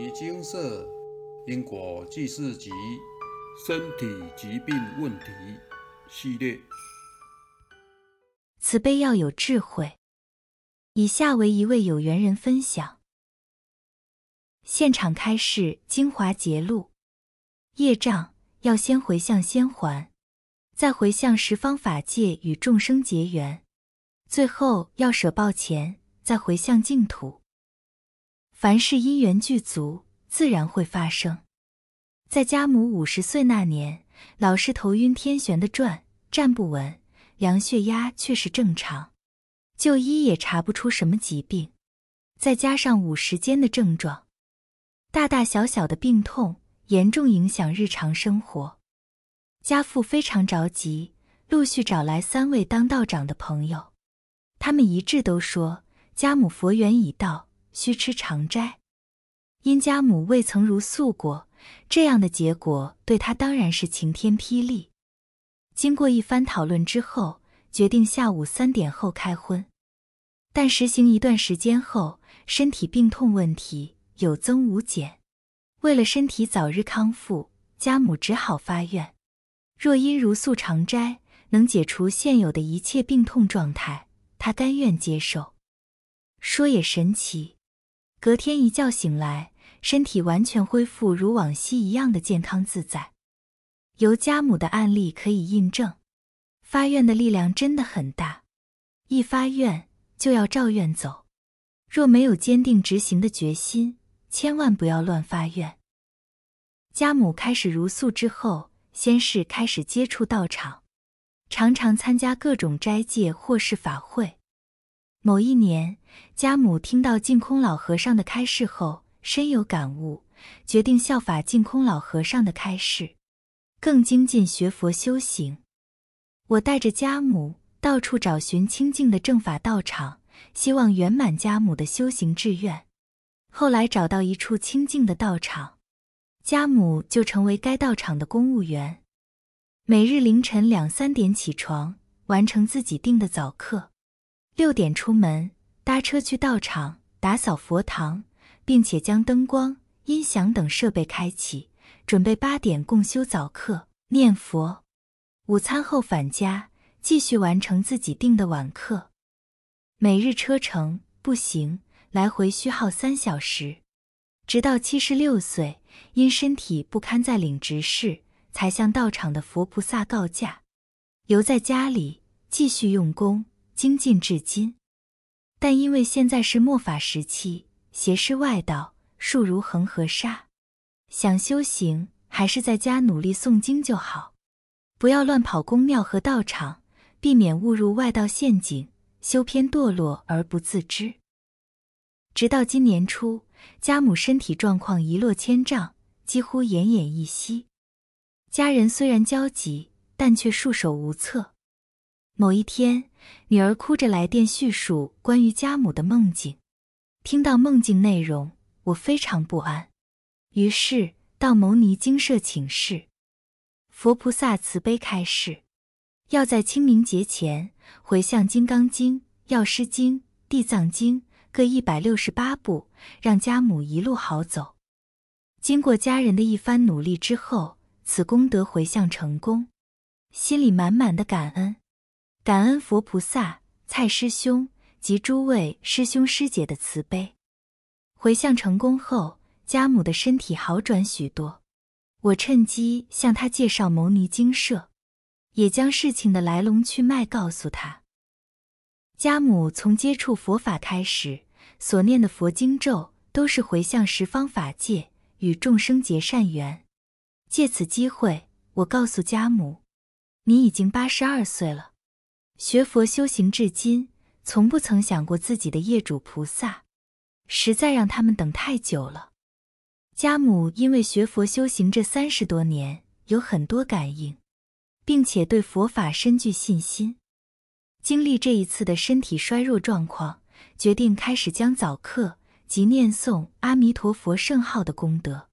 尼精舍因果记事集身体疾病问题系列。慈悲要有智慧。以下为一位有缘人分享：现场开示精华节录，业障要先回向先还，再回向十方法界与众生结缘，最后要舍报前，再回向净土。凡是因缘具足，自然会发生。在家母五十岁那年，老是头晕天旋的转，站不稳，量血压却是正常，就医也查不出什么疾病。再加上五十肩的症状，大大小小的病痛严重影响日常生活。家父非常着急，陆续找来三位当道长的朋友，他们一致都说家母佛缘已到。需吃长斋，因家母未曾如素过，这样的结果对他当然是晴天霹雳。经过一番讨论之后，决定下午三点后开荤。但实行一段时间后，身体病痛问题有增无减。为了身体早日康复，家母只好发愿：若因如素长斋能解除现有的一切病痛状态，他甘愿接受。说也神奇。隔天一觉醒来，身体完全恢复如往昔一样的健康自在。由家母的案例可以印证，发愿的力量真的很大。一发愿就要照愿走，若没有坚定执行的决心，千万不要乱发愿。家母开始如素之后，先是开始接触道场，常常参加各种斋戒或是法会。某一年，家母听到净空老和尚的开示后，深有感悟，决定效法净空老和尚的开示，更精进学佛修行。我带着家母到处找寻清净的正法道场，希望圆满家母的修行志愿。后来找到一处清净的道场，家母就成为该道场的公务员，每日凌晨两三点起床，完成自己定的早课。六点出门，搭车去道场打扫佛堂，并且将灯光、音响等设备开启，准备八点共修早课、念佛。午餐后返家，继续完成自己定的晚课。每日车程步行来回需耗三小时，直到七十六岁，因身体不堪再领执事，才向道场的佛菩萨告假，留在家里继续用功。精进至今，但因为现在是末法时期，邪师外道数如恒河沙，想修行还是在家努力诵经就好，不要乱跑宫庙和道场，避免误入外道陷阱，修偏堕落而不自知。直到今年初，家母身体状况一落千丈，几乎奄奄一息，家人虽然焦急，但却束手无策。某一天。女儿哭着来电叙述关于家母的梦境，听到梦境内容，我非常不安，于是到牟尼精舍请示。佛菩萨慈悲开示，要在清明节前回向《金刚经》《药师经》《地藏经》各一百六十八部，让家母一路好走。经过家人的一番努力之后，此功德回向成功，心里满满的感恩。感恩佛菩萨、蔡师兄及诸位师兄师姐的慈悲，回向成功后，家母的身体好转许多。我趁机向他介绍牟尼精舍，也将事情的来龙去脉告诉他。家母从接触佛法开始，所念的佛经咒都是回向十方法界与众生结善缘。借此机会，我告诉家母：“你已经八十二岁了。”学佛修行至今，从不曾想过自己的业主菩萨，实在让他们等太久了。家母因为学佛修行这三十多年，有很多感应，并且对佛法深具信心。经历这一次的身体衰弱状况，决定开始将早课及念诵阿弥陀佛圣号的功德，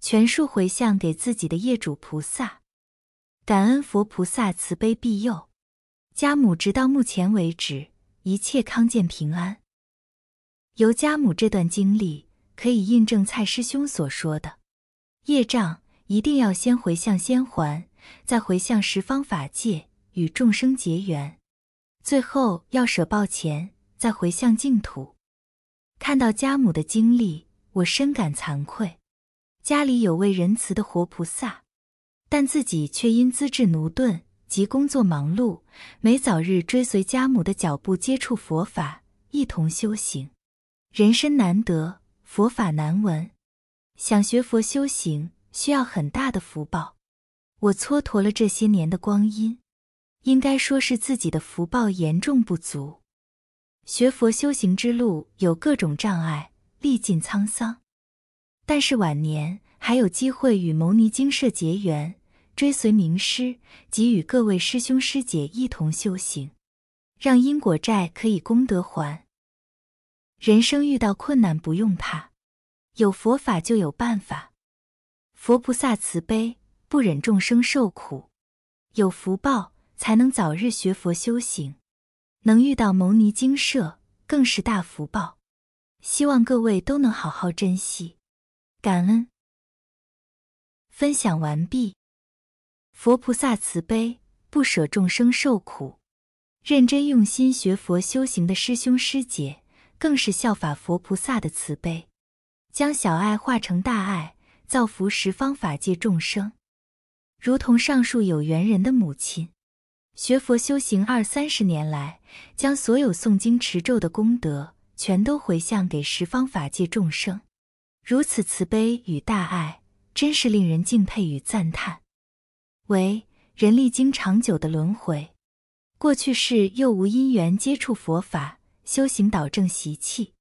全数回向给自己的业主菩萨，感恩佛菩萨慈悲庇佑。家母直到目前为止一切康健平安。由家母这段经历，可以印证蔡师兄所说的，业障一定要先回向先还，再回向十方法界与众生结缘，最后要舍报前再回向净土。看到家母的经历，我深感惭愧。家里有位仁慈的活菩萨，但自己却因资质驽钝及工作忙碌，没早日追随家母的脚步接触佛法，一同修行。人身难得，佛法难闻，想学佛修行需要很大的福报。我蹉跎了这些年的光阴，应该说是自己的福报严重不足。学佛修行之路有各种障碍，历尽沧桑，但是晚年还有机会与牟尼精舍结缘，追随名师，及与各位师兄师姐一同修行，让因果债可以功德还。人生遇到困难不用怕，有佛法就有办法。佛菩萨慈悲，不忍众生受苦，有福报才能早日学佛修行，能遇到牟尼精舍更是大福报。希望各位都能好好珍惜，感恩。分享完毕。佛菩萨慈悲，不舍众生受苦，认真用心学佛修行的师兄师姐。更是效法佛菩萨的慈悲，将小爱化成大爱，造福十方法界众生。如同上述有缘人的母亲，学佛修行二三十年来，将所有诵经持咒的功德全都回向给十方法界众生。如此慈悲与大爱，真是令人敬佩与赞叹。为人历经长久的轮回，过去世又无因缘接触佛法。修行导正习气，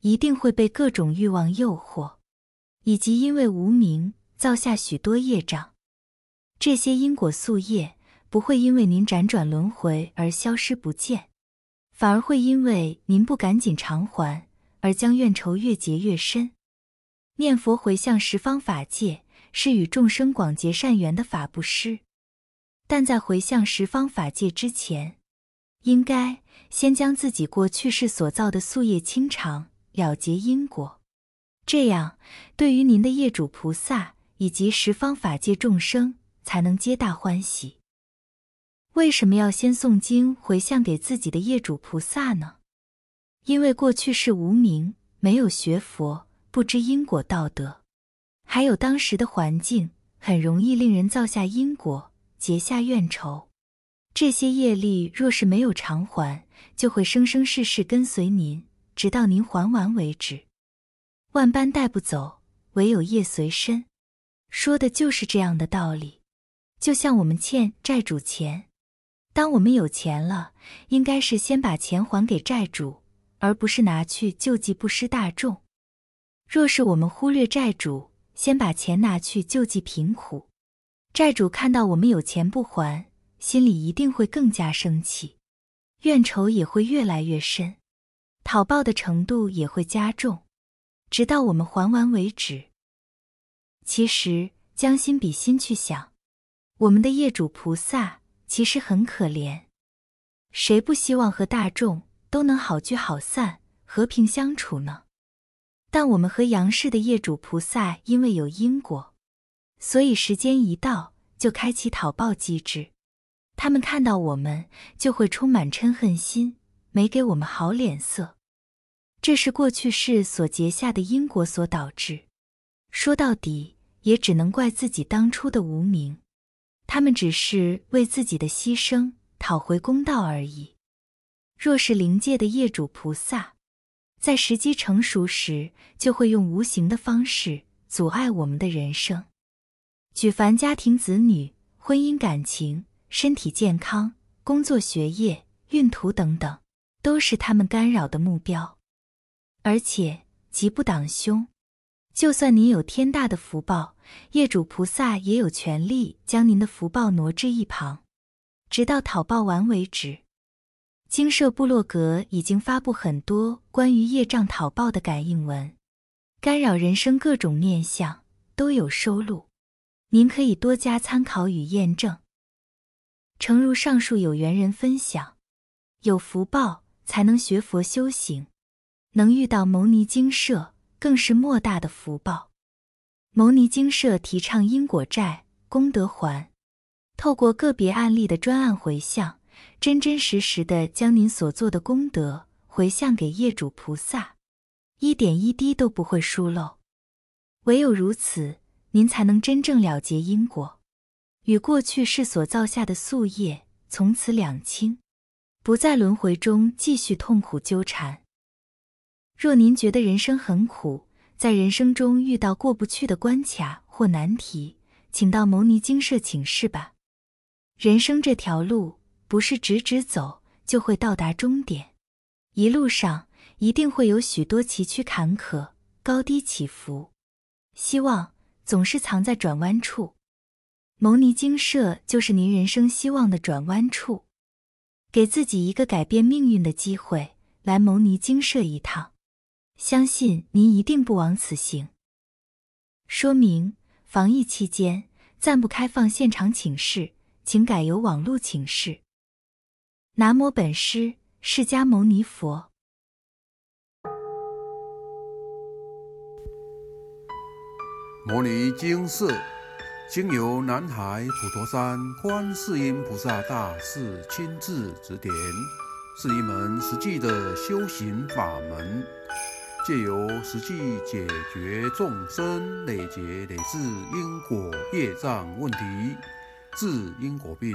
一定会被各种欲望诱惑，以及因为无名造下许多业障。这些因果宿业不会因为您辗转轮回而消失不见，反而会因为您不赶紧偿还而将怨仇越结越深。念佛回向十方法界是与众生广结善缘的法布施，但在回向十方法界之前，应该。先将自己过去世所造的宿业清偿，了结因果，这样对于您的业主菩萨以及十方法界众生才能皆大欢喜。为什么要先诵经回向给自己的业主菩萨呢？因为过去世无名，没有学佛，不知因果道德，还有当时的环境，很容易令人造下因果，结下怨仇。这些业力若是没有偿还，就会生生世世跟随您，直到您还完为止。万般带不走，唯有业随身，说的就是这样的道理。就像我们欠债主钱，当我们有钱了，应该是先把钱还给债主，而不是拿去救济布施大众。若是我们忽略债主，先把钱拿去救济贫苦，债主看到我们有钱不还。心里一定会更加生气，怨仇也会越来越深，讨报的程度也会加重，直到我们还完为止。其实将心比心去想，我们的业主菩萨其实很可怜，谁不希望和大众都能好聚好散、和平相处呢？但我们和杨氏的业主菩萨因为有因果，所以时间一到就开启讨报机制。他们看到我们就会充满嗔恨心，没给我们好脸色。这是过去世所结下的因果所导致。说到底，也只能怪自己当初的无名。他们只是为自己的牺牲讨回公道而已。若是灵界的业主菩萨，在时机成熟时，就会用无形的方式阻碍我们的人生。举凡家庭、子女、婚姻、感情。身体健康、工作、学业、运途等等，都是他们干扰的目标。而且吉不挡凶，就算您有天大的福报，业主菩萨也有权利将您的福报挪至一旁，直到讨报完为止。精舍部落格已经发布很多关于业障讨报的感应文，干扰人生各种面相都有收录，您可以多加参考与验证。诚如上述有缘人分享，有福报才能学佛修行，能遇到牟尼精舍，更是莫大的福报。牟尼精舍提倡因果债、功德还，透过个别案例的专案回向，真真实实的将您所做的功德回向给业主菩萨，一点一滴都不会疏漏。唯有如此，您才能真正了结因果，与过去世所造下的宿业从此两清，不在轮回中继续痛苦纠缠。若您觉得人生很苦，在人生中遇到过不去的关卡或难题，请到牟尼精舍请示吧。人生这条路不是直直走就会到达终点，一路上一定会有许多崎岖坎坷、高低起伏。希望总是藏在转弯处，牟尼精舍就是您人生希望的转弯处。给自己一个改变命运的机会，来牟尼精舍一趟。相信您一定不枉此行。说明：防疫期间暂不开放现场请示，请改由网络请示。南无本师释迦牟尼佛。摩尼经寺经由南海普陀山观世音菩萨大士亲自指点，是一门实际的修行法门。借由实际解决众生累劫累世因果业障问题，治因果病，